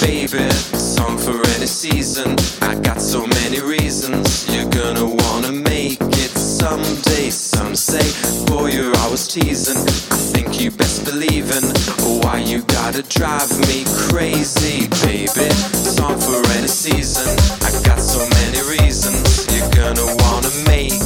baby. Song for any season. I got so many reasons. You're gonna wanna make it someday. Some say, boy, you're always teasing. I think you best believe in why you gotta drive me crazy, baby. Song for any season. I got so many reasons. You're gonna wanna make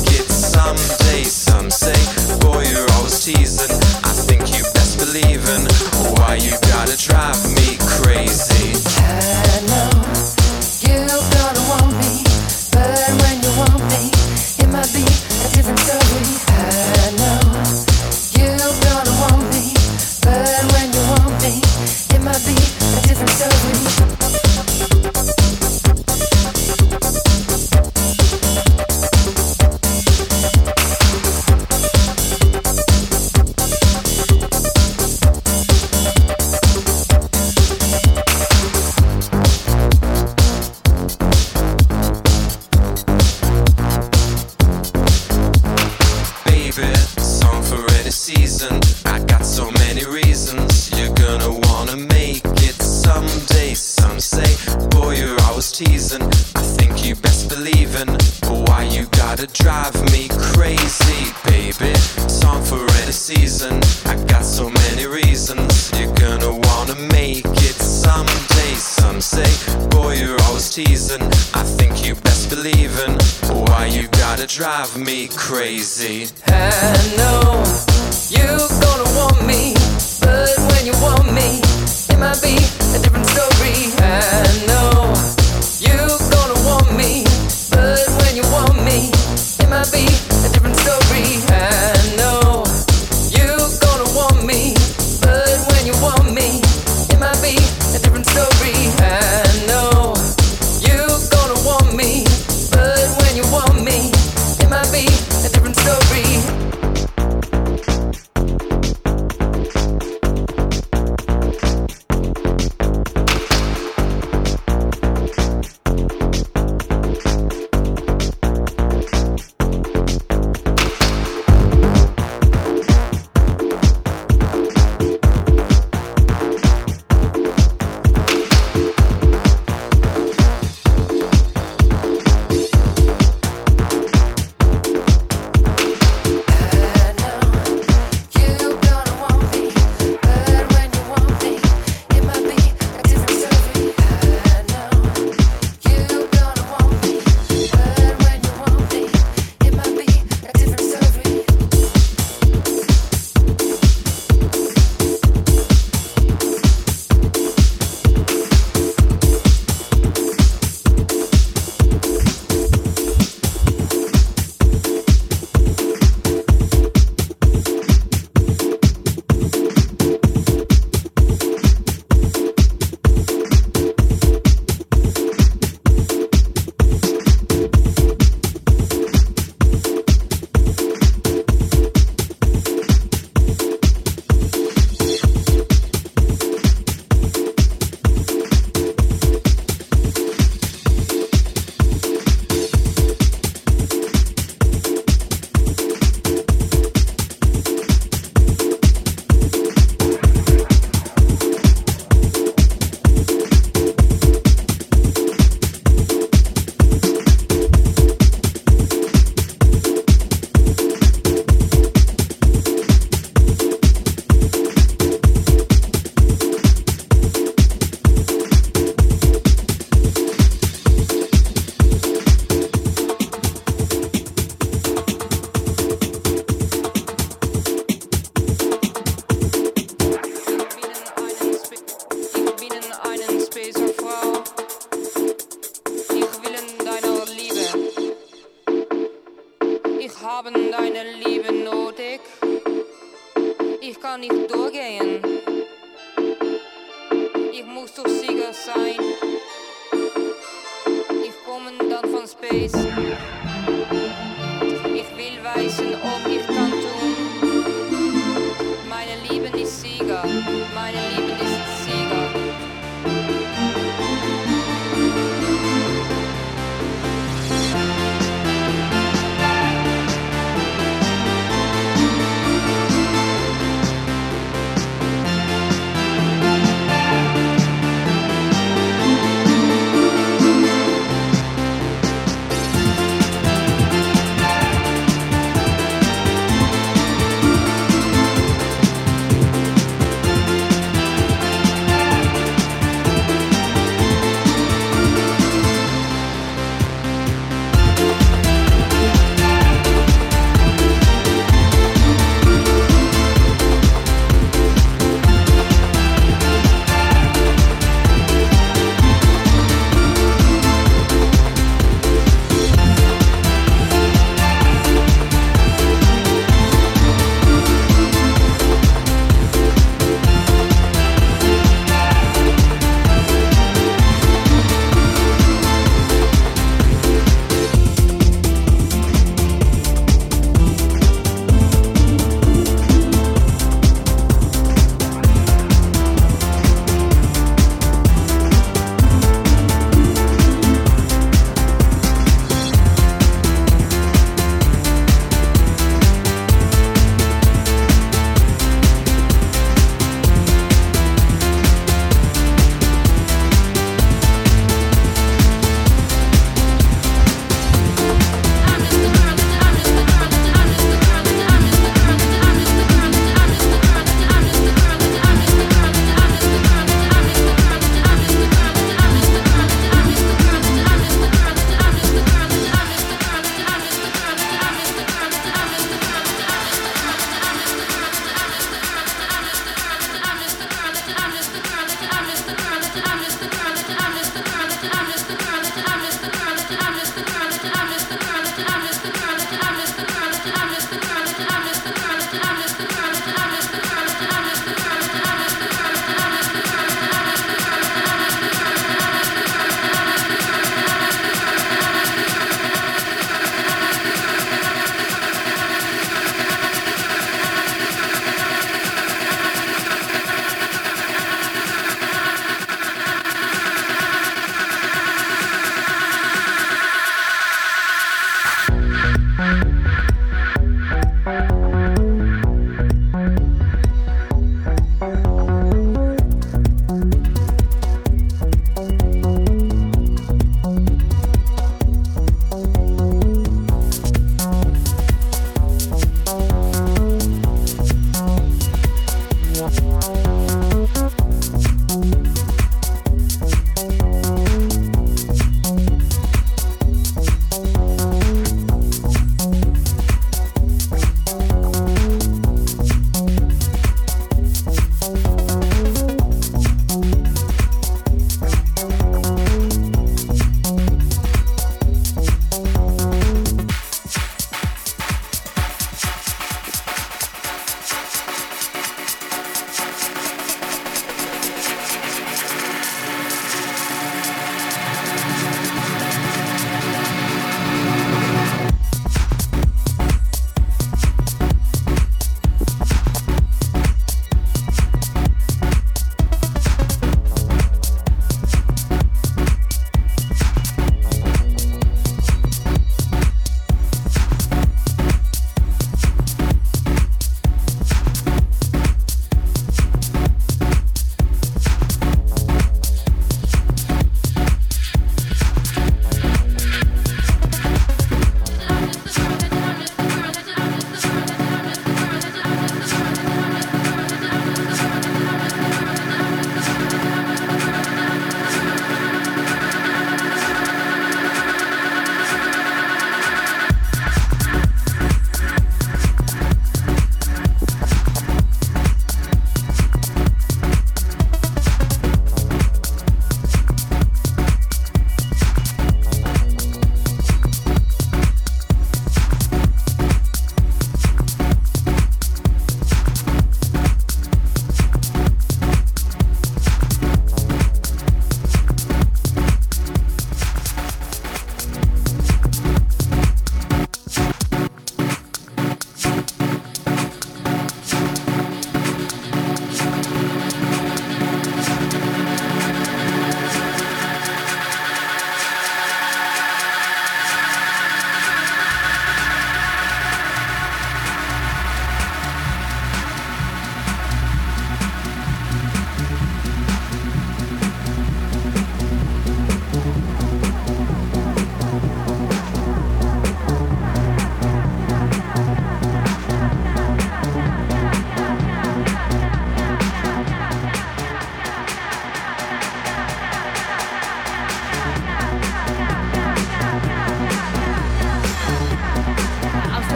see.